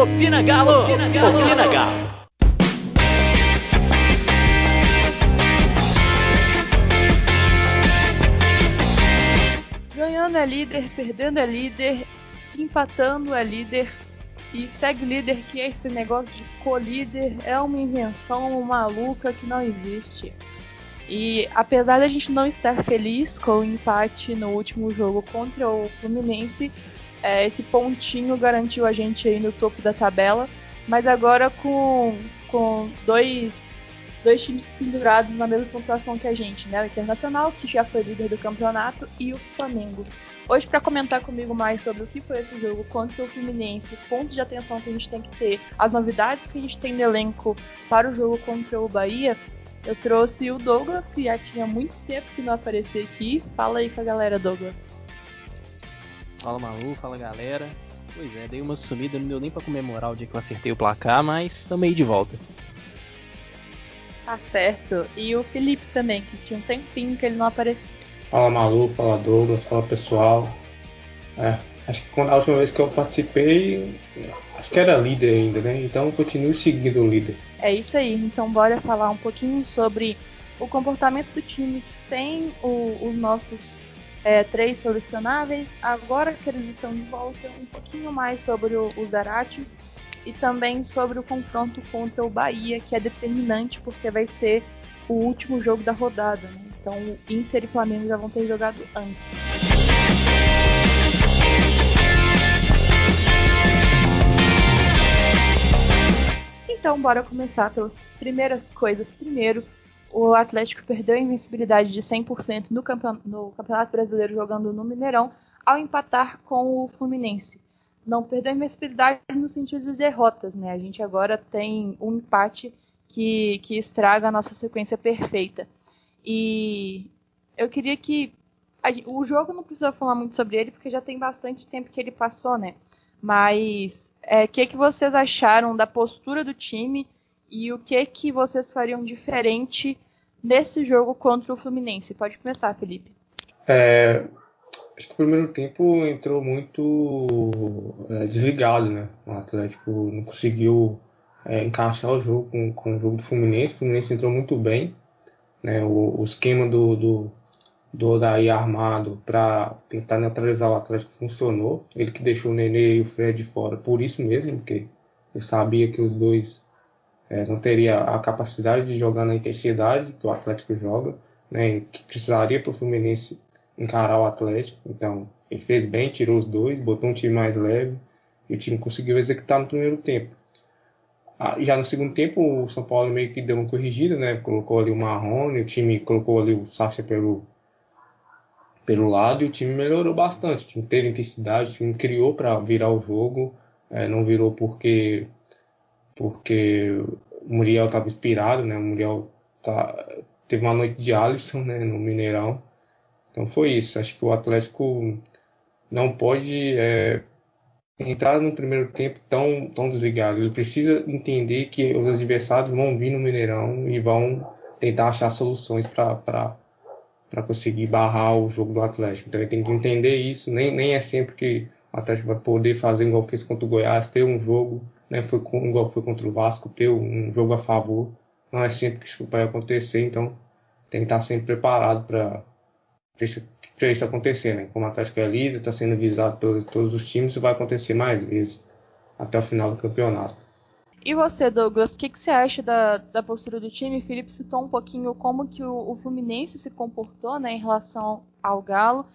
Opina Galo! Opina Galo! Opina Galo! Ganhando é líder, perdendo é líder, empatando é líder e segue líder que é esse negócio de co-líder é uma invenção maluca que não existe. E apesar da gente não estar feliz com o empate no último jogo contra o Fluminense, é, esse pontinho garantiu a gente aí no topo da tabela. Mas agora com, com dois, dois times pendurados na mesma pontuação que a gente, né? O Internacional, que já foi líder do campeonato, e o Flamengo. Hoje, para comentar comigo mais sobre o que foi esse jogo contra o Fluminense, os pontos de atenção que a gente tem que ter, as novidades que a gente tem no elenco para o jogo contra o Bahia, eu trouxe o Douglas, que já tinha muito tempo que não aparecia aqui. Fala aí com a galera, Douglas. Fala Malu, fala galera. Pois é, dei uma sumida, não deu nem para comemorar o dia que eu acertei o placar, mas também de volta. Tá certo. E o Felipe também, que tinha um tempinho que ele não aparecia. Fala Malu, fala Douglas, fala pessoal. É, acho que quando, a última vez que eu participei, acho que era líder ainda, né? Então continuo seguindo o líder. É isso aí, então bora falar um pouquinho sobre o comportamento do time sem o, os nossos é, três selecionáveis. Agora que eles estão de volta, um pouquinho mais sobre o, o Zarate e também sobre o confronto contra o Bahia, que é determinante porque vai ser o último jogo da rodada. Né? Então, Inter e Flamengo já vão ter jogado antes. Então, bora começar pelas primeiras coisas. Primeiro, o Atlético perdeu a invencibilidade de 100% no, campeon no Campeonato Brasileiro jogando no Mineirão ao empatar com o Fluminense. Não perdeu a invencibilidade no sentido de derrotas, né? A gente agora tem um empate que, que estraga a nossa sequência perfeita. E eu queria que. A, o jogo não precisa falar muito sobre ele, porque já tem bastante tempo que ele passou, né? Mas o é, que, que vocês acharam da postura do time e o que, que vocês fariam diferente nesse jogo contra o Fluminense? Pode começar, Felipe. É, acho que o primeiro tempo entrou muito é, desligado, né? O Atlético não conseguiu é, encaixar o jogo com, com, o jogo do Fluminense. O Fluminense entrou muito bem. Né? O, o esquema do, do do Odaí armado para tentar neutralizar o Atlético funcionou. Ele que deixou o Nenê e o Fred fora por isso mesmo, porque eu sabia que os dois é, não teria a capacidade de jogar na intensidade que o Atlético joga, né, que precisaria para o Fluminense encarar o Atlético. Então ele fez bem, tirou os dois, botou um time mais leve e o time conseguiu executar no primeiro tempo. Ah, já no segundo tempo, o São Paulo meio que deu uma corrigida, né? Colocou ali o Marrone, o time colocou ali o Sacha pelo, pelo lado e o time melhorou bastante. O time teve intensidade, o time criou para virar o jogo, é, não virou porque porque o Muriel estava inspirado, né? O Muriel tá, teve uma noite de Alisson, né? No Mineirão. Então foi isso. Acho que o Atlético não pode é, entrar no primeiro tempo tão, tão desligado. Ele precisa entender que os adversários vão vir no Mineirão e vão tentar achar soluções para para conseguir barrar o jogo do Atlético. Então ele tem que entender isso. Nem, nem é sempre que o Atlético vai poder fazer igual fez contra o Goiás, ter um jogo, né, foi com, igual foi contra o Vasco, ter um jogo a favor. Não é sempre que isso vai acontecer, então tem que estar sempre preparado para isso, isso acontecer. Né? Como o Atlético é líder, está sendo visado pelos todos os times, isso vai acontecer mais vezes até o final do campeonato. E você, Douglas, o que, que, você acha da, da postura do time? O Felipe citou um pouquinho como que o, o, Fluminense se comportou né, em relação ao Galo.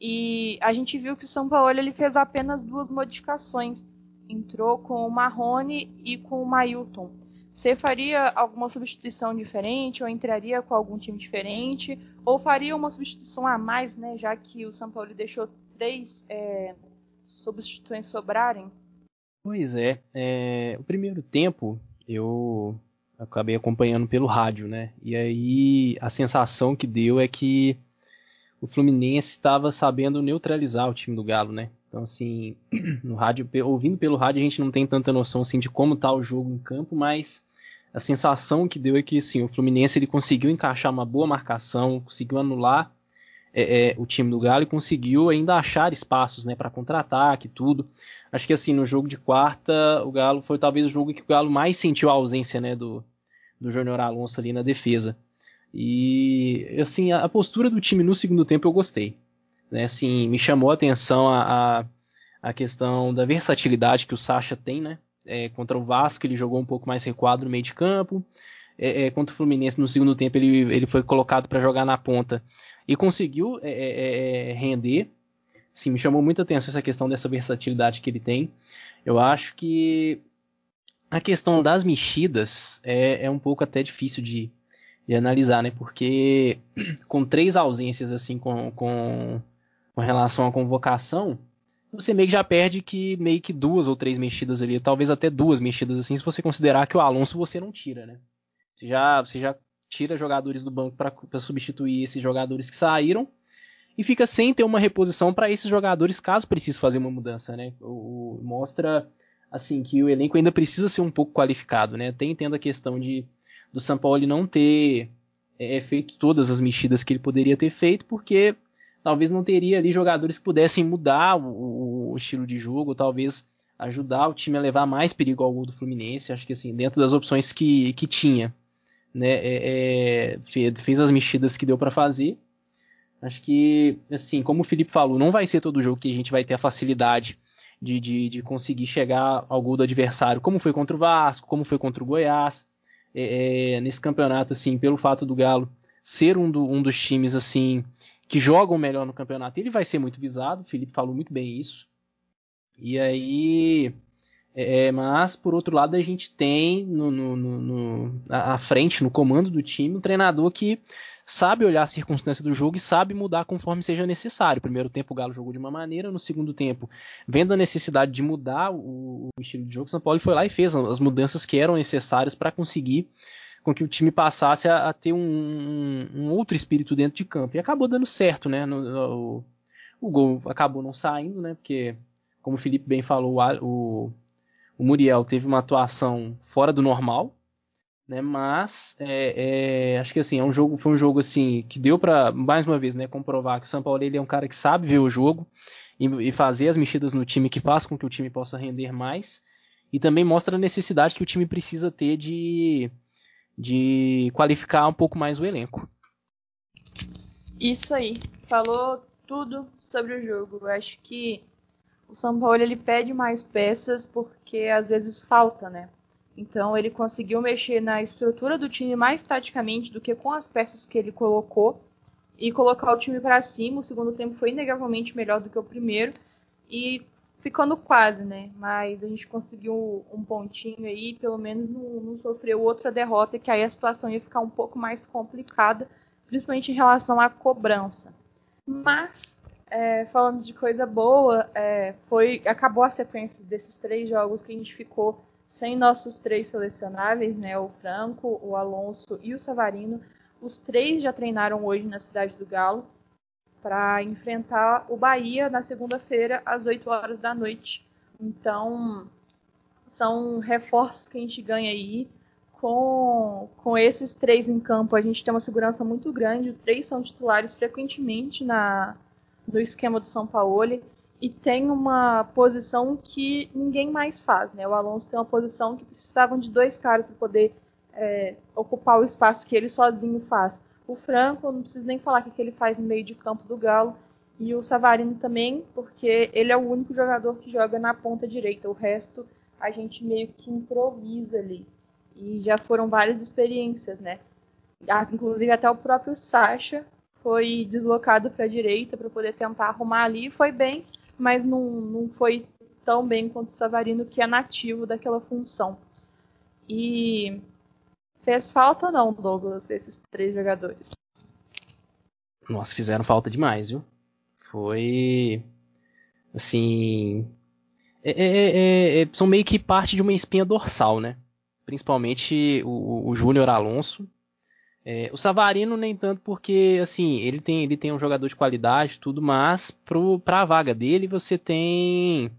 E a gente viu que o São Paulo ele fez apenas duas modificações. Entrou com o Marrone e com o Mailton. Você faria alguma substituição diferente ou entraria com algum time diferente? Ou faria uma substituição a mais, né, já que o São Paulo deixou três é, substituições sobrarem? Pois é, é, o primeiro tempo eu acabei acompanhando pelo rádio, né? E aí a sensação que deu é que o Fluminense estava sabendo neutralizar o time do Galo, né? Então assim, no rádio, ouvindo pelo rádio a gente não tem tanta noção assim de como tá o jogo em campo, mas a sensação que deu é que assim, o Fluminense ele conseguiu encaixar uma boa marcação, conseguiu anular é, é, o time do Galo e conseguiu ainda achar espaços né, para contra-ataque tudo. Acho que assim, no jogo de quarta, o Galo foi talvez o jogo que o Galo mais sentiu a ausência né, do, do Júnior Alonso ali na defesa. E assim, a, a, postura do time no segundo tempo eu gostei. Né? Assim, me chamou a atenção a, a, a questão da versatilidade que o Sacha tem, né? É, contra o Vasco ele jogou um pouco mais recuado no meio de campo. É, é, contra o Fluminense no segundo tempo ele, ele foi colocado para jogar na ponta e conseguiu é, é, é, render. Sim, me chamou muita atenção essa questão dessa versatilidade que ele tem. Eu acho que a questão das mexidas é, é um pouco até difícil de, de, analisar, né? Porque com três ausências assim com, com, com, relação à convocação, você meio que já perde que meio que duas ou três mexidas ali, talvez até duas mexidas assim, se você considerar que o Alonso você não tira, né? Você já, você já tira jogadores do banco para substituir esses jogadores que saíram e fica sem ter uma reposição para esses jogadores caso precise fazer uma mudança, né? O, o, mostra assim que o elenco ainda precisa ser um pouco qualificado, né? Tem tendo a questão de do São Paulo não ter é, é, feito todas as mexidas que ele poderia ter feito, porque talvez não teria ali jogadores que pudessem mudar o, o estilo de jogo, talvez ajudar o time a levar mais perigo ao gol do Fluminense. Acho que assim, dentro das opções que, que tinha né, é, é, fez as mexidas que deu para fazer. Acho que, assim, como o Felipe falou, não vai ser todo jogo que a gente vai ter a facilidade de, de, de conseguir chegar ao gol do adversário, como foi contra o Vasco, como foi contra o Goiás. É, é, nesse campeonato, assim, pelo fato do Galo ser um, do, um dos times, assim, que jogam melhor no campeonato, ele vai ser muito visado. O Felipe falou muito bem isso. E aí, é, mas, por outro lado, a gente tem no, no, no, à frente, no comando do time, um treinador que sabe olhar a circunstância do jogo e sabe mudar conforme seja necessário. Primeiro tempo o Galo jogou de uma maneira, no segundo tempo, vendo a necessidade de mudar o, o estilo de jogo, o São Paulo foi lá e fez as mudanças que eram necessárias para conseguir com que o time passasse a, a ter um, um, outro espírito dentro de campo. E acabou dando certo, né? No, o, o, gol acabou não saindo, né? Porque, como o Felipe bem falou, o, o Muriel teve uma atuação fora do normal, né? Mas é, é, acho que assim é um jogo, foi um jogo assim que deu para mais uma vez, né, comprovar que o São Paulo ele é um cara que sabe ver o jogo e, e, fazer as mexidas no time que faz com que o time possa render mais e também mostra a necessidade que o time precisa ter de de qualificar um pouco mais o elenco. Isso aí, falou tudo sobre o jogo. Eu acho que o São Paulo ele pede mais peças porque às vezes falta, né? Então ele conseguiu mexer na estrutura do time mais taticamente do que com as peças que ele colocou e colocar o time para cima. O segundo tempo foi inegavelmente melhor do que o primeiro e ficando quase, né? Mas a gente conseguiu um pontinho aí, pelo menos não, não sofreu outra derrota, que aí a situação ia ficar um pouco mais complicada, principalmente em relação à cobrança. Mas é, falando de coisa boa, é, foi acabou a sequência desses três jogos que a gente ficou sem nossos três selecionáveis, né? O Franco, o Alonso e o Savarino. Os três já treinaram hoje na cidade do Galo para enfrentar o Bahia na segunda-feira às 8 horas da noite. Então, são reforços que a gente ganha aí. Com, com esses três em campo, a gente tem uma segurança muito grande. Os três são titulares frequentemente na, do esquema do São Paulo e tem uma posição que ninguém mais faz, né? O Alonso tem uma posição que precisavam de dois caras para poder é, ocupar o espaço que ele sozinho faz. O Franco, não preciso nem falar o que ele faz no meio de campo do Galo, e o Savarino também, porque ele é o único jogador que joga na ponta direita. O resto a gente meio que improvisa ali. E já foram várias experiências, né? Inclusive até o próprio Sacha foi deslocado para a direita para poder tentar arrumar ali. Foi bem, mas não, não foi tão bem quanto o Savarino, que é nativo daquela função. E fez falta ou não, Douglas, esses três jogadores? Nossa, fizeram falta demais, viu? Foi. Assim. É, é, é, é são meio que parte de uma espinha dorsal, né? Principalmente o, o Júnior Alonso, é, o Savarino nem tanto porque assim ele tem ele tem um jogador de qualidade tudo, mas para a vaga dele você tem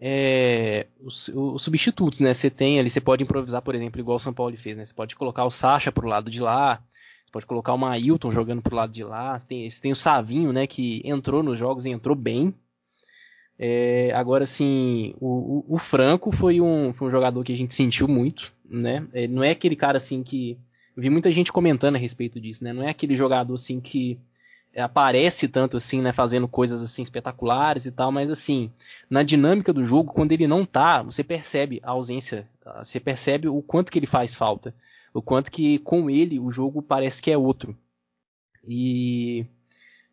é, os, os, substitutos, né? Você tem ali, você pode improvisar, por exemplo, igual o São Paulo fez, né? Você pode colocar o Sacha para o lado de lá, Pode colocar o Mailton jogando pro lado de lá. Você tem, você tem o Savinho, né, que entrou nos jogos e entrou bem. É, agora, assim, o, o, o, Franco foi um, foi um jogador que a gente sentiu muito, né? Ele não é aquele cara, assim, que... Eu vi muita gente comentando a respeito disso, né? Não é aquele jogador, assim, que aparece tanto, assim, né? Fazendo coisas, assim, espetaculares e tal, mas, assim, na dinâmica do jogo, quando ele não tá, você percebe a ausência, você percebe o quanto que ele faz falta, o quanto que com ele o jogo parece que é outro. E,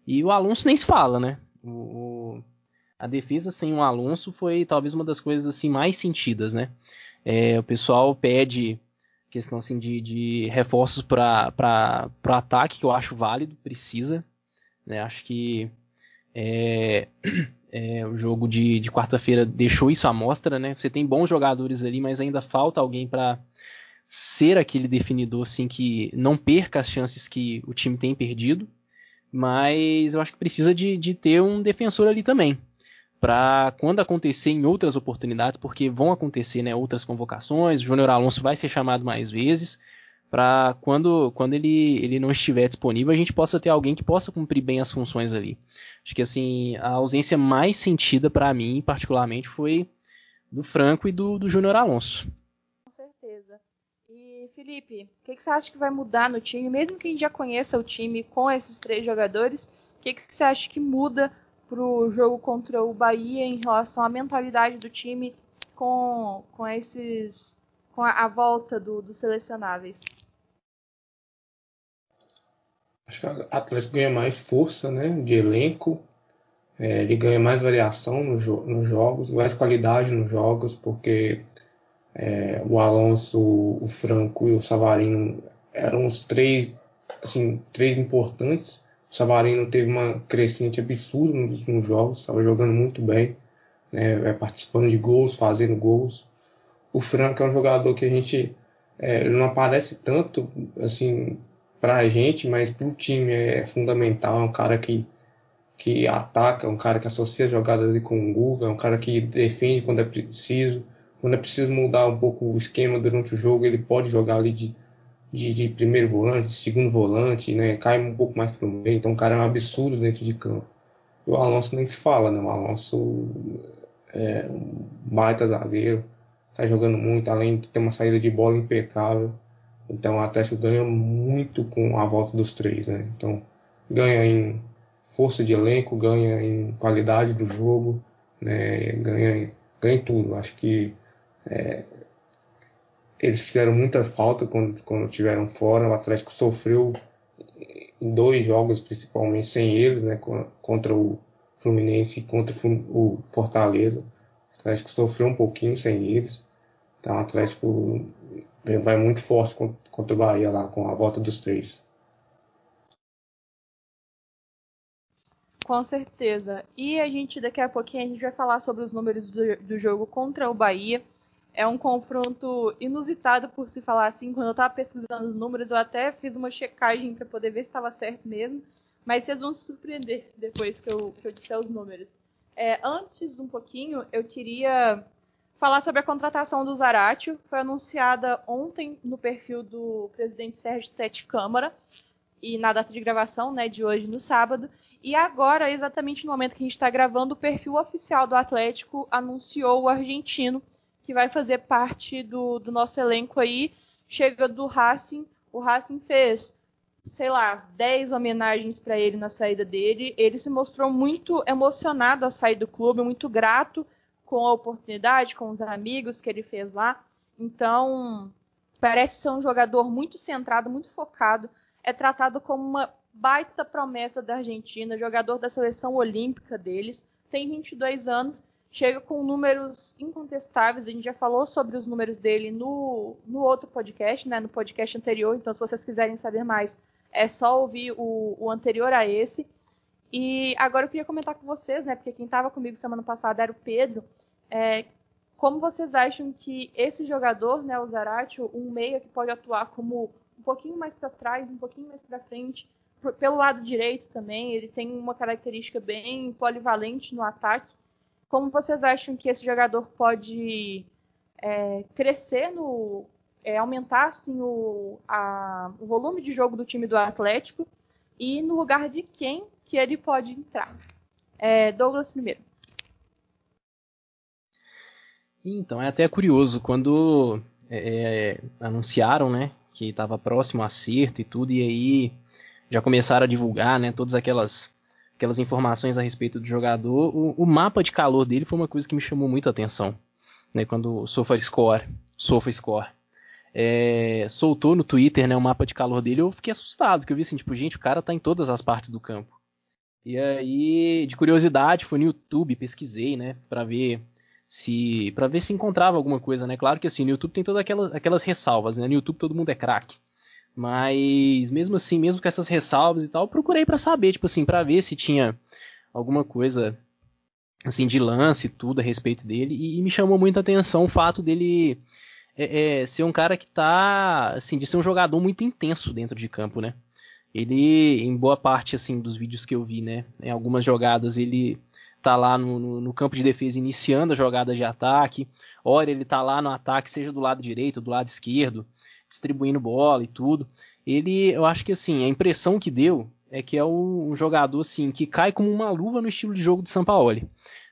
e o Alonso nem se fala, né? O, o a defesa sem o Alonso foi talvez uma das coisas assim mais sentidas, né? É, o pessoal pede questão assim de, de reforços para o ataque que eu acho válido, precisa, né? Acho que é, é, o jogo de, de quarta-feira deixou isso à mostra, né? Você tem bons jogadores ali, mas ainda falta alguém para ser aquele definidor assim que não perca as chances que o time tem perdido. Mas eu acho que precisa de, de ter um defensor ali também para quando acontecer em outras oportunidades, porque vão acontecer né, outras convocações, o Júnior Alonso vai ser chamado mais vezes, para quando, quando ele, ele não estiver disponível, a gente possa ter alguém que possa cumprir bem as funções ali. Acho que assim, a ausência mais sentida para mim, particularmente, foi do Franco e do, do Júnior Alonso. Com certeza. E Felipe, o que, que, você acha que vai mudar no time, mesmo que a gente já conheça o time com esses três jogadores, o que, que você acha que muda pro jogo contra o Bahia em relação à mentalidade do time com, com esses com a, a volta do, dos selecionáveis? Acho que o Atlético ganha mais força né, de elenco, é, ele ganha mais variação no jo nos jogos, mais qualidade nos jogos, porque é, o Alonso, o Franco e o Savarino eram os três, assim, três importantes o Savarino teve uma crescente absurda nos últimos jogos, estava jogando muito bem, né, é, participando de gols, fazendo gols. O Franco é um jogador que a gente é, não aparece tanto assim para a gente, mas para o time é fundamental. É um cara que, que ataca, é um cara que associa jogadas ali com o Guga, é um cara que defende quando é preciso. Quando é preciso mudar um pouco o esquema durante o jogo, ele pode jogar ali de de, de, primeiro volante, de segundo volante, né? Cai um pouco mais para o meio, então o cara é um absurdo dentro de campo. E o Alonso nem se fala, né? O Alonso é um baita zagueiro, tá jogando muito, além de ter uma saída de bola impecável. Então o Atlético ganha muito com a volta dos três, né? Então ganha em força de elenco, ganha em qualidade do jogo, né? Ganha, ganha em tudo. Acho que é, eles fizeram muita falta quando, quando tiveram fora. O Atlético sofreu em dois jogos, principalmente sem eles, né, contra o Fluminense e contra o Fortaleza. O Atlético sofreu um pouquinho sem eles. Então o Atlético vai muito forte contra o Bahia lá, com a volta dos três. Com certeza. E a gente, daqui a pouquinho, a gente vai falar sobre os números do, do jogo contra o Bahia é um confronto inusitado por se falar assim. Quando eu estava pesquisando os números, eu até fiz uma checagem para poder ver se estava certo mesmo. Mas vocês vão se surpreender depois que eu, que eu disser os números. É, antes, um pouquinho, eu queria falar sobre a contratação do Zaratio. Foi anunciada ontem no perfil do presidente Sérgio Sete Câmara e na data de gravação, né, de hoje, no sábado. E agora, exatamente no momento que a gente está gravando, o perfil oficial do Atlético anunciou o argentino que vai fazer parte do, do nosso elenco aí. Chega do Racing. O Racing fez, sei lá, 10 homenagens para ele na saída dele. Ele se mostrou muito emocionado ao sair do clube, muito grato com a oportunidade, com os amigos que ele fez lá. Então, parece ser um jogador muito centrado, muito focado. É tratado como uma baita promessa da Argentina, jogador da seleção olímpica deles. Tem 22 anos chega com números incontestáveis. A gente já falou sobre os números dele no, no outro podcast, né, no podcast anterior. Então, se vocês quiserem saber mais, é só ouvir o, o anterior a esse. E agora eu queria comentar com vocês, né, porque quem estava comigo semana passada era o Pedro. É, como vocês acham que esse jogador, né, o Zaratio, um meia que pode atuar como um pouquinho mais para trás, um pouquinho mais para frente, pelo lado direito também, ele tem uma característica bem polivalente no ataque. Como vocês acham que esse jogador pode é, crescer no, é, aumentar assim, o, a, o volume de jogo do time do Atlético e no lugar de quem que ele pode entrar. É, Douglas primeiro. Então, é até curioso, quando é, é anunciaram, né, que estava próximo a acerto e tudo, e aí já começaram a divulgar, né, todas aquelas aquelas informações a respeito do jogador, o, o mapa de calor dele foi uma coisa que me chamou muito a atenção, né, quando o SofaScore, SofaScore é, soltou no Twitter, né, o mapa de calor dele, eu fiquei assustado, que eu vi assim, tipo, gente, o cara tá em todas as partes do campo. E aí, de curiosidade, fui no YouTube, pesquisei, né, para ver se para ver se encontrava alguma coisa, né? Claro que assim, no YouTube tem todas aquelas, aquelas ressalvas, né? No YouTube todo mundo é craque. Mas mesmo assim, mesmo com essas ressalvas e tal, procurei para saber, tipo assim, para ver se tinha alguma coisa assim de lance e tudo a respeito dele e, e me chamou muita atenção o fato dele é, é, ser um cara que tá assim de ser um jogador muito intenso dentro de campo, né? Ele em boa parte assim dos vídeos que eu vi, né, em algumas jogadas ele tá lá no, no, campo de defesa iniciando a jogada de ataque, ora ele tá lá no ataque, seja do lado direito, do lado esquerdo, distribuindo bola e tudo. Ele, eu acho que assim, a impressão que deu é que é um jogador assim que cai como uma luva no estilo de jogo de Sampaoli,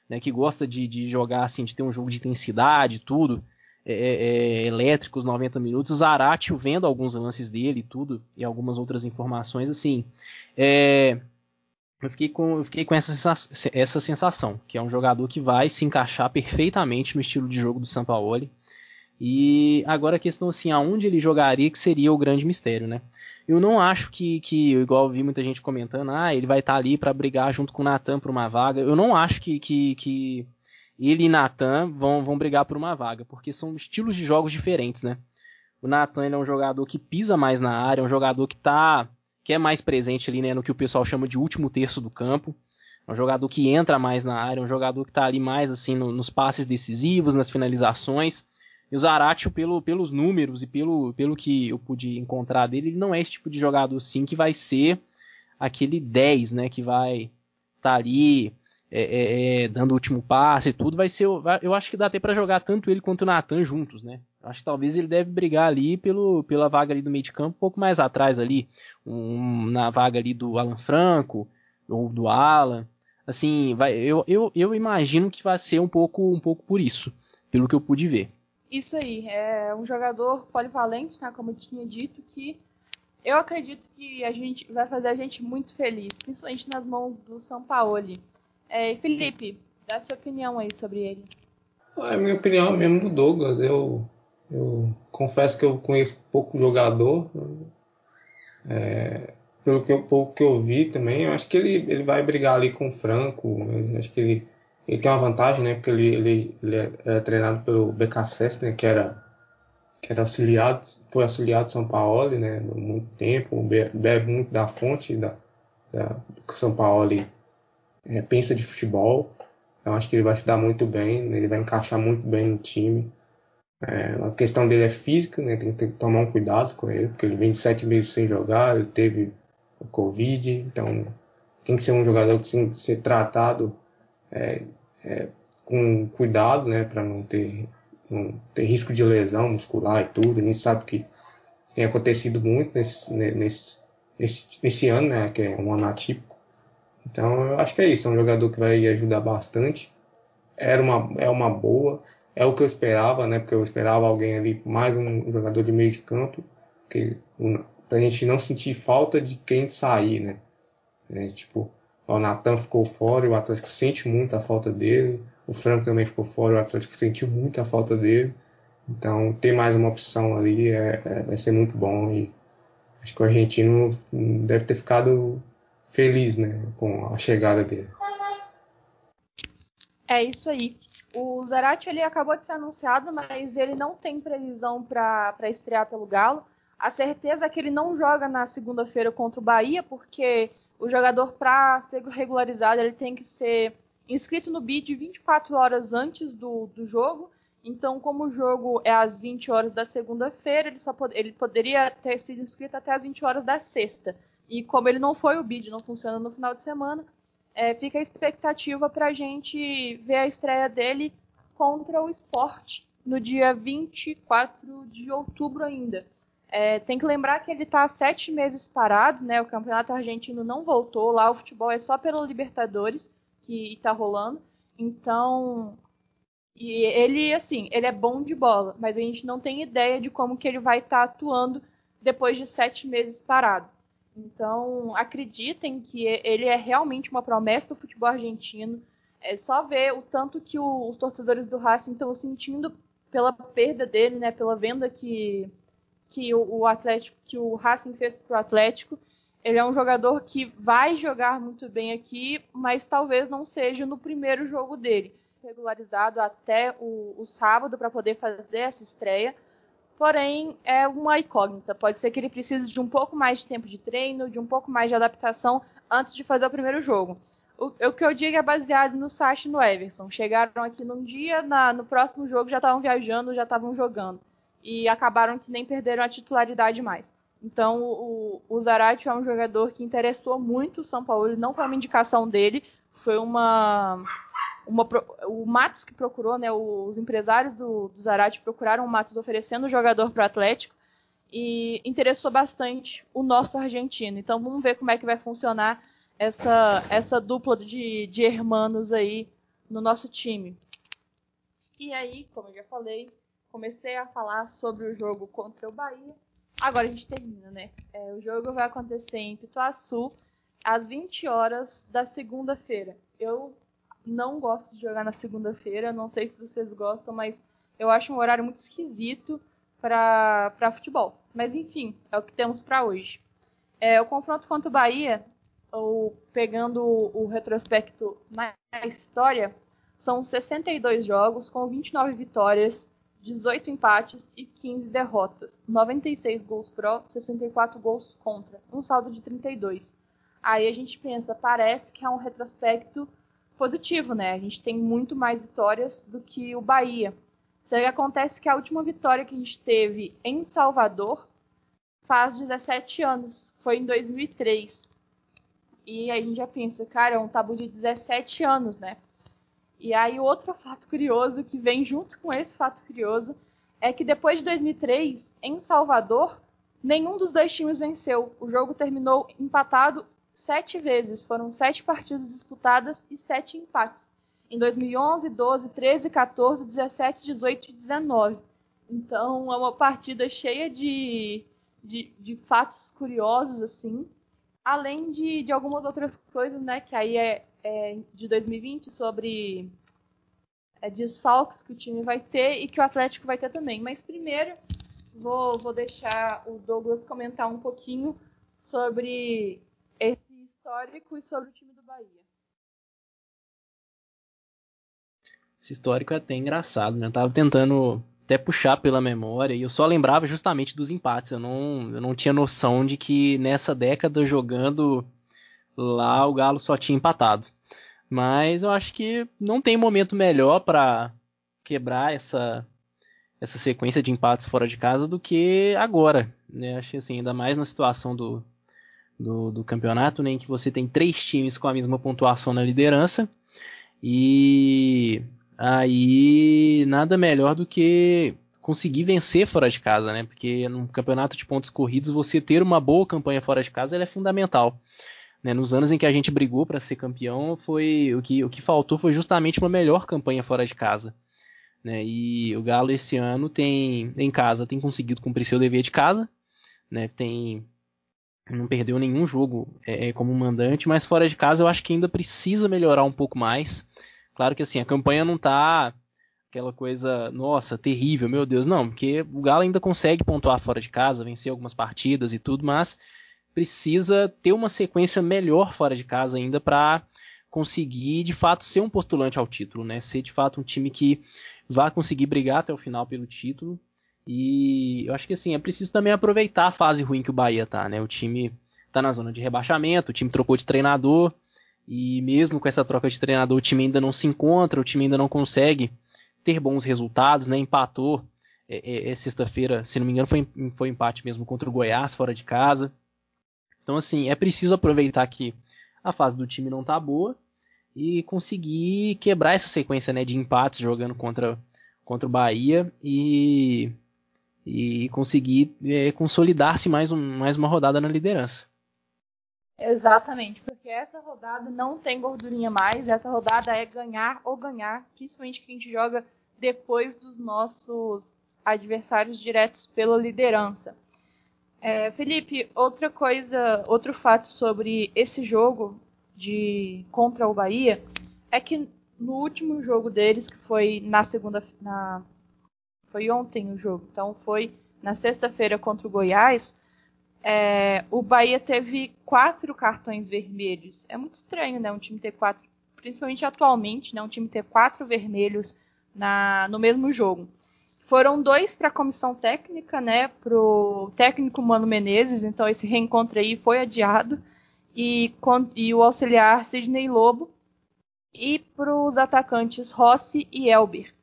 né, que gosta de, de jogar assim, de ter um jogo de intensidade, tudo. É, é, é elétrico os 90 minutos, Zaratio vendo alguns lances dele e tudo, e algumas outras informações, assim, é, eu fiquei com, eu fiquei com essa, sensação, essa sensação, que é um jogador que vai se encaixar perfeitamente no estilo de jogo do Sampaoli. E agora a questão assim, aonde ele jogaria que seria o grande mistério, né? Eu não acho que, que igual vi muita gente comentando, ah, ele vai estar tá ali para brigar junto com o Natan por uma vaga. Eu não acho que, que, que ele e Natan vão, vão brigar por uma vaga, porque são estilos de jogos diferentes, né? O Natan é um jogador que pisa mais na área, é um jogador que está que é mais presente ali né, no que o pessoal chama de último terço do campo. É um jogador que entra mais na área, é um jogador que está ali mais assim no, nos passes decisivos, nas finalizações. E o Zaratio, pelo, pelos números e pelo, pelo que eu pude encontrar dele, ele não é esse tipo de jogador sim que vai ser aquele 10, né? Que vai estar tá ali é, é, é, dando o último passe e tudo. Vai ser. Eu acho que dá até para jogar tanto ele quanto o Nathan juntos, né? Acho que talvez ele deve brigar ali pelo, pela vaga ali do meio de campo, um pouco mais atrás ali, um, na vaga ali do Alan Franco ou do Alan. Assim, vai, eu, eu, eu imagino que vai ser um pouco, um pouco por isso, pelo que eu pude ver. Isso aí, é um jogador polivalente, né, como eu tinha dito, que eu acredito que a gente vai fazer a gente muito feliz, principalmente nas mãos do São Paulo. É, Felipe, dá sua opinião aí sobre ele. A minha opinião é mesmo do Douglas. Eu eu confesso que eu conheço pouco jogador. É, pelo que eu, pouco que eu vi também, eu acho que ele, ele vai brigar ali com o Franco. Acho que ele, ele tem uma vantagem, né? Porque ele, ele, ele é, treinado pelo BKSS, né? Que era, que era auxiliado, foi auxiliado de São Paulo, né? Muito tempo, bebe muito da fonte da, da, do que o São Paulo é, pensa de futebol. Eu acho que ele vai se dar muito bem, ele vai encaixar muito bem no time. É, a questão dele é física, né? Tem que tomar um cuidado com ele, porque ele vem de sete meses sem jogar, ele teve o Covid, então tem que ser um jogador que tem que ser tratado é, é, com cuidado, né? Para não ter, não ter risco de lesão muscular e tudo. A gente sabe que tem acontecido muito nesse, nesse, nesse, nesse ano, né? Que é um ano atípico. Então eu acho que é isso, é um jogador que vai ajudar bastante. Era uma, é uma boa é o que eu esperava, né? Porque eu esperava alguém ali, mais um jogador de meio de campo, que pra gente não sentir falta de quem sair, né? É, tipo, o Natan ficou fora, o Atlético sente muito a falta dele, o Franco também ficou fora, o Atlético sentiu muito a falta dele. Então, ter mais uma opção ali é, é, vai ser muito bom e acho que o argentino deve ter ficado feliz, né, com a chegada dele. É isso aí. O Zarate ele acabou de ser anunciado, mas ele não tem previsão para estrear pelo Galo. A certeza é que ele não joga na segunda-feira contra o Bahia, porque o jogador, para ser regularizado, ele tem que ser inscrito no BID 24 horas antes do, do jogo. Então, como o jogo é às 20 horas da segunda-feira, ele, só pod ele poderia ter sido inscrito até às 20 horas da sexta. E como ele não foi, o BID não funciona no final de semana, é, fica a expectativa para a gente ver a estreia dele contra o esporte no dia 24 de outubro ainda. É, tem que lembrar que ele está sete meses parado, né? O campeonato argentino não voltou, lá o futebol é só pela Libertadores que está rolando. Então, e ele, assim, ele é bom de bola, mas a gente não tem ideia de como que ele vai estar tá atuando depois de sete meses parado. Então, acreditem que ele é realmente uma promessa do futebol argentino. É só ver o tanto que o, os torcedores do Racing estão sentindo pela perda dele, né, pela venda que, que o, o Atlético, que o Racing fez para o Atlético. Ele é um jogador que vai jogar muito bem aqui, mas talvez não seja no primeiro jogo dele. Regularizado até o, o sábado para poder fazer essa estreia porém é uma incógnita. Pode ser que ele precise de um pouco mais de tempo de treino, de um pouco mais de adaptação antes de fazer o primeiro jogo. O, o que eu digo é baseado no Sacha e no Everson. Chegaram aqui num dia, na, no próximo jogo já estavam viajando, já estavam jogando. E acabaram que nem perderam a titularidade mais. Então o, o Zarate é um jogador que interessou muito o São Paulo, não foi uma indicação dele, foi uma uma, o Matos que procurou, né, os empresários do, do Zarate procuraram o Matos oferecendo o jogador para o Atlético e interessou bastante o nosso argentino. Então vamos ver como é que vai funcionar essa, essa dupla de, de hermanos aí no nosso time. E aí, como eu já falei, comecei a falar sobre o jogo contra o Bahia. Agora a gente termina, né? É, o jogo vai acontecer em Pituaçu às 20 horas da segunda-feira. Eu não gosto de jogar na segunda-feira. Não sei se vocês gostam, mas eu acho um horário muito esquisito para futebol. Mas enfim, é o que temos para hoje. É, o confronto contra o Bahia, ou pegando o, retrospecto na história, são 62 jogos com 29 vitórias, 18 empates e 15 derrotas. 96 gols pró, 64 gols contra, um saldo de 32. Aí a gente pensa, parece que é um retrospecto positivo, né? A gente tem muito mais vitórias do que o Bahia. Só que acontece que a última vitória que a gente teve em Salvador faz 17 anos, foi em 2003. E aí a gente já pensa, cara, é um tabu de 17 anos, né? E aí outro fato curioso que vem junto com esse fato curioso é que depois de 2003, em Salvador, nenhum dos dois times venceu. O jogo terminou empatado sete vezes. Foram sete partidas disputadas e sete empates. Em 2011, 12, 13, 14, 17, 18 e 19. Então é uma partida cheia de, de, de fatos curiosos, assim. Além de, de algumas outras coisas, né? Que aí é, é de 2020 sobre é, desfalques que o time vai ter e que o Atlético vai ter também. Mas primeiro vou, vou deixar o Douglas comentar um pouquinho sobre histórico e sobre o time do Bahia. Esse histórico é até engraçado, né? Eu tava tentando até puxar pela memória e eu só lembrava justamente dos empates. Eu não, eu não tinha noção de que nessa década jogando lá o Galo só tinha empatado. Mas eu acho que não tem momento melhor para quebrar essa essa sequência de empates fora de casa do que agora, né? Acho assim, ainda mais na situação do, do, do campeonato, né, que você tem três times com a mesma pontuação na liderança. E aí nada melhor do que conseguir vencer fora de casa, né? Porque no campeonato de pontos corridos você ter uma boa campanha fora de casa é fundamental. Né? Nos anos em que a gente brigou para ser campeão, foi o que, o que faltou foi justamente uma melhor campanha fora de casa. Né? E o Galo esse ano tem em casa tem conseguido cumprir seu dever de casa, né? Tem não perdeu nenhum jogo é, é, como mandante, mas fora de casa eu acho que ainda precisa melhorar um pouco mais. Claro que assim, a campanha não tá aquela coisa, nossa, terrível, meu Deus, não, porque o Galo ainda consegue pontuar fora de casa, vencer algumas partidas e tudo, mas precisa ter uma sequência melhor fora de casa ainda para conseguir de fato ser um postulante ao título, né? Ser de fato um time que vá conseguir brigar até o final pelo título e eu acho que assim, é preciso também aproveitar a fase ruim que o Bahia tá, né? O time tá na zona de rebaixamento, o time trocou de treinador, e mesmo com essa troca de treinador, o time ainda não se encontra, o time ainda não consegue ter bons resultados, né? Empatou é, é, é sexta-feira, se não me engano, foi, foi empate mesmo contra o Goiás, fora de casa. Então, assim, é preciso aproveitar que a fase do time não tá boa e conseguir quebrar essa sequência né, de empates jogando contra contra o Bahia e, e conseguir é, consolidar-se mais, um, mais uma rodada na liderança. Exatamente, porque essa rodada não tem gordurinha mais, essa rodada é ganhar ou ganhar, principalmente que a gente joga depois dos nossos adversários diretos pela liderança. É, Felipe, outra coisa, outro fato sobre esse jogo de contra o Bahia é que no último jogo deles, que foi na segunda, na, foi ontem o jogo, então foi na sexta-feira contra o Goiás, é, o Bahia teve quatro cartões vermelhos. É muito estranho, né? Um time ter quatro, principalmente atualmente, né? Um time ter quatro vermelhos na, no mesmo jogo. Foram dois para a comissão técnica, né? Para o técnico Mano Menezes, então esse reencontro aí foi adiado. E, com, e o auxiliar Sidney Lobo. E para os atacantes Rossi e Elber.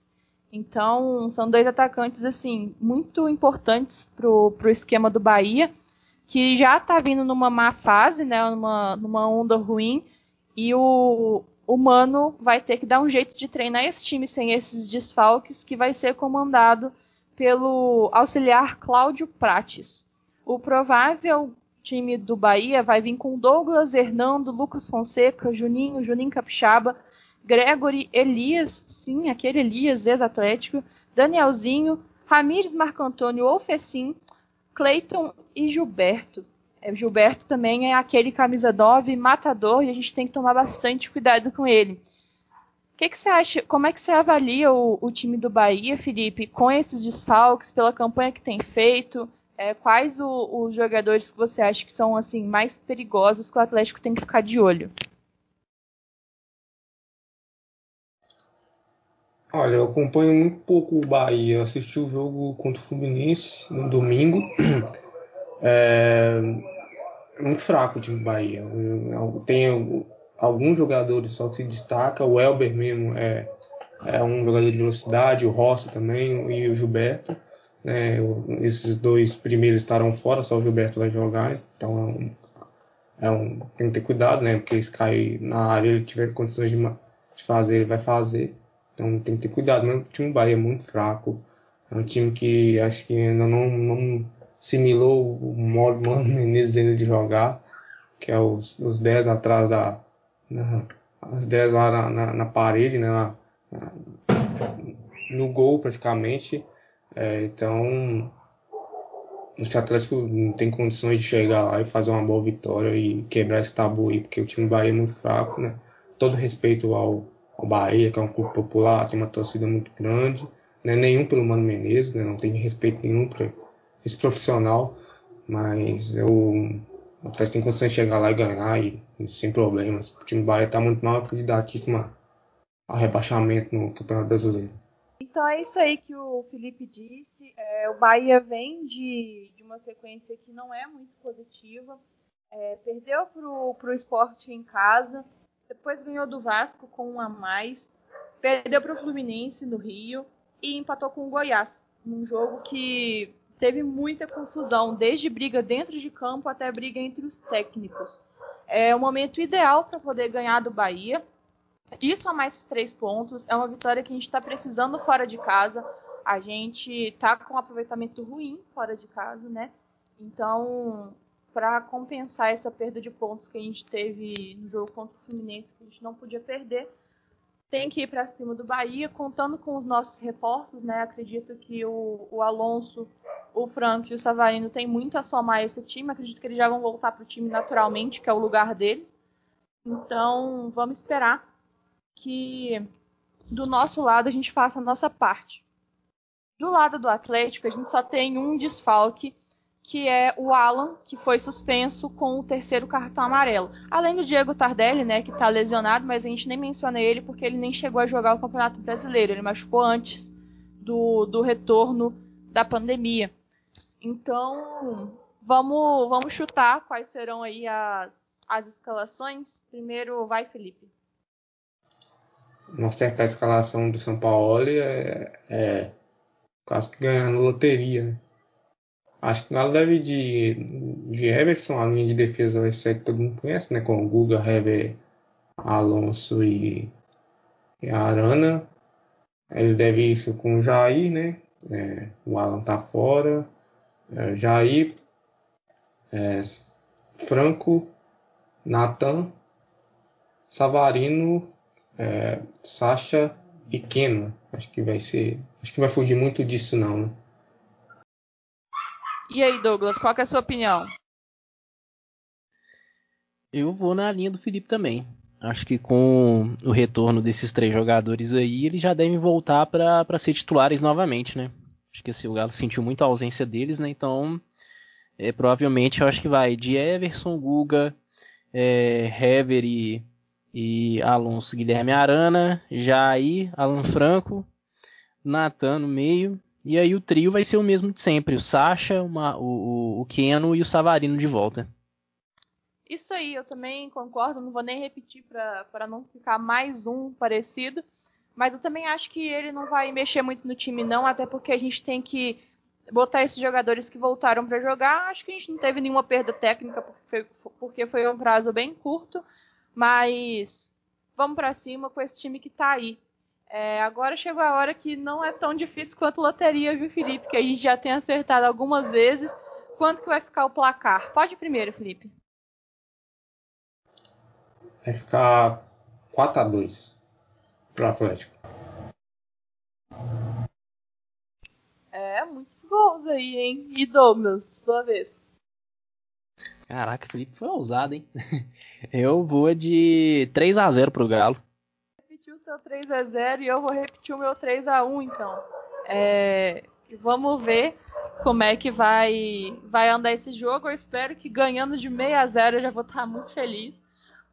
Então, são dois atacantes, assim, muito importantes para o esquema do Bahia que já está vindo numa má fase, né, numa, numa onda ruim, e o, o Mano vai ter que dar um jeito de treinar esse time sem esses desfalques, que vai ser comandado pelo auxiliar Cláudio Prates. O provável time do Bahia vai vir com Douglas, Hernando, Lucas Fonseca, Juninho, Juninho Capixaba, Gregory, Elias, sim, aquele Elias, ex-atlético, Danielzinho, Ramires Marco Antônio Ofecim, Cleiton e Gilberto. É, Gilberto também é aquele camisa 9 matador e a gente tem que tomar bastante cuidado com ele. O que, que você acha? Como é que você avalia o, o, time do Bahia, Felipe, com esses desfalques, pela campanha que tem feito? É, quais os jogadores que você acha que são assim mais perigosos que o Atlético tem que ficar de olho? Olha, eu acompanho muito pouco o Bahia. Eu assisti o jogo contra o Fluminense no domingo. É, muito fraco o time do Bahia. Tem alguns jogadores só que se destaca. O Elber mesmo é, é um jogador de velocidade, o Rossi também e o Gilberto. Né, esses dois primeiros estarão fora, só o Gilberto vai jogar. Então é um, é um, tem que ter cuidado, né? Porque se cair na área ele tiver condições de, de fazer, ele vai fazer. Então tem que ter cuidado. Mesmo o time Bahia é muito fraco. É um time que acho que ainda não, não similou o modo Mano Menezes ainda de jogar, que é os, os 10 atrás da. Na, as 10 lá na, na, na parede, né? Na, no gol praticamente. É, então o Atlético não tem condições de chegar lá e fazer uma boa vitória e quebrar esse tabu aí, porque o time Bahia é muito fraco, né? Todo respeito ao, ao Bahia, que é um clube popular, tem uma torcida muito grande, né? nenhum pelo Mano Menezes, né? não tem respeito nenhum para esse profissional, mas eu, o Atlético tem condições de chegar lá e ganhar e, sem problemas. O time do Bahia está muito mal candidatíssimo a rebaixamento no Campeonato Brasileiro. Então é isso aí que o Felipe disse. É, o Bahia vem de, de, uma sequência que não é muito positiva. É, perdeu para o esporte em casa, depois ganhou do Vasco com um a mais, perdeu para o Fluminense no Rio e empatou com o Goiás, num jogo que teve muita confusão, desde briga dentro de campo até briga entre os técnicos. É o momento ideal para poder ganhar do Bahia. Isso a mais três pontos. É uma vitória que a gente está precisando fora de casa. A gente está com um aproveitamento ruim fora de casa, né? Então, para compensar essa perda de pontos que a gente teve no jogo contra o Fluminense, que a gente não podia perder. Tem que ir para cima do Bahia, contando com os nossos reforços, né? Acredito que o, o Alonso, o Frank e o Savarino têm muito a somar esse time. Acredito que eles já vão voltar para o time naturalmente, que é o lugar deles. Então, vamos esperar que do nosso lado a gente faça a nossa parte. Do lado do Atlético, a gente só tem um desfalque que é o Alan, que foi suspenso com o terceiro cartão amarelo. Além do Diego Tardelli, né, que está lesionado, mas a gente nem menciona ele porque ele nem chegou a jogar o Campeonato Brasileiro. Ele machucou antes do, do retorno da pandemia. Então, vamos, vamos chutar quais serão aí as, as escalações. Primeiro, vai, Felipe. Uma certa escalação do São Paulo é, é quase que ganhando loteria, né? Acho que nada deve de, de Everson, a linha de defesa vai ser que todo mundo conhece, né? Com Guga, Heber, Alonso e, e Arana. Ele deve isso com o Jair, né? É, o Alan tá fora. É, Jair, é, Franco, Nathan, Savarino, é, Sacha e Keno. Acho que vai ser. Acho que vai fugir muito disso não, né? E aí, Douglas, qual é a sua opinião? Eu vou na linha do Felipe também. Acho que com o retorno desses três jogadores aí, eles já devem voltar para ser titulares novamente, né? Acho que assim, o Galo sentiu muito a ausência deles, né? Então, é, provavelmente eu acho que vai de Everson, Guga, é, Hever e, e Alonso Guilherme Arana, Jair, Alan Franco, Natan no meio. E aí o trio vai ser o mesmo de sempre: o Sacha, uma, o, o Keno e o Savarino de volta. Isso aí, eu também concordo, não vou nem repetir para não ficar mais um parecido. Mas eu também acho que ele não vai mexer muito no time, não, até porque a gente tem que botar esses jogadores que voltaram para jogar. Acho que a gente não teve nenhuma perda técnica, porque foi, porque foi um prazo bem curto. Mas vamos para cima com esse time que está aí. É, agora chegou a hora que não é tão difícil quanto loteria, viu, Felipe? Que a gente já tem acertado algumas vezes. Quanto que vai ficar o placar? Pode primeiro, Felipe. Vai ficar 4 a 2 para o Atlético. É, muitos gols aí, hein? E Douglas, sua vez. Caraca, Felipe foi ousado, hein? Eu vou de 3 a 0 pro Galo seu 3 a 0 e eu vou repetir o meu 3 a 1 então. É, vamos ver como é que vai, vai andar esse jogo. Eu espero que ganhando de 6 a 0 eu já vou estar muito feliz.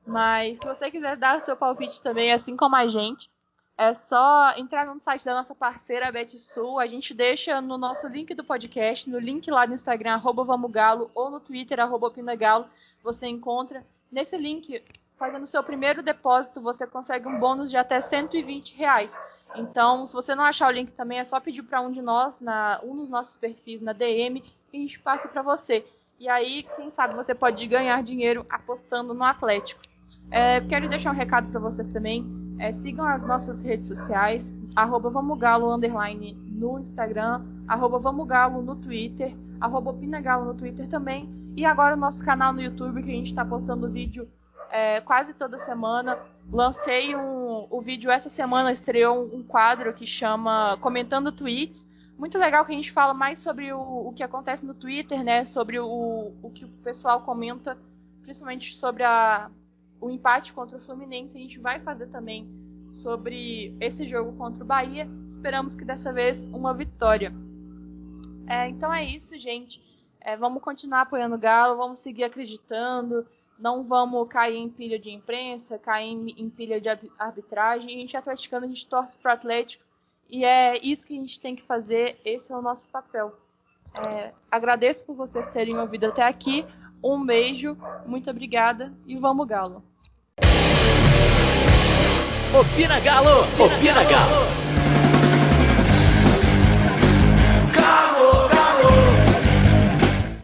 Mas se você quiser dar seu palpite também, assim como a gente, é só entrar no site da nossa parceira Betsul. A gente deixa no nosso link do podcast, no link lá no Instagram, arroba Vamos Galo, ou no Twitter, arroba Pinagalo. Você encontra. Nesse link fazendo seu primeiro depósito, você consegue um bônus de até 120 reais. Então, se você não achar o link também, é só pedir para um de nós, na, um dos nossos perfis na DM, e a gente passa para você. E aí, quem sabe você pode ganhar dinheiro apostando no Atlético. É, quero deixar um recado para vocês também. É, sigam as nossas redes sociais, arroba underline no Instagram, arroba no Twitter, arroba Pinagalo no Twitter também. E agora o nosso canal no YouTube, que a gente está postando vídeo é, quase toda semana. Lancei um, o vídeo essa semana, estreou um, um, quadro que chama Comentando Tweets. Muito legal que a gente fala mais sobre o, o que acontece no Twitter, né? Sobre o, o que o pessoal comenta, principalmente sobre a, o empate contra o Fluminense. A gente vai fazer também sobre esse jogo contra o Bahia. Esperamos que dessa vez uma vitória. É, então é isso, gente. É, vamos continuar apoiando o Galo, vamos seguir acreditando não vamos cair em pilha de imprensa, cair em, pilha de arbitragem. A gente é atleticano, a gente torce para o Atlético e é isso que a gente tem que fazer. Esse é o nosso papel. É, agradeço por vocês terem ouvido até aqui. Um beijo, muito obrigada e vamos Galo. Opina Galo! Opina Galo!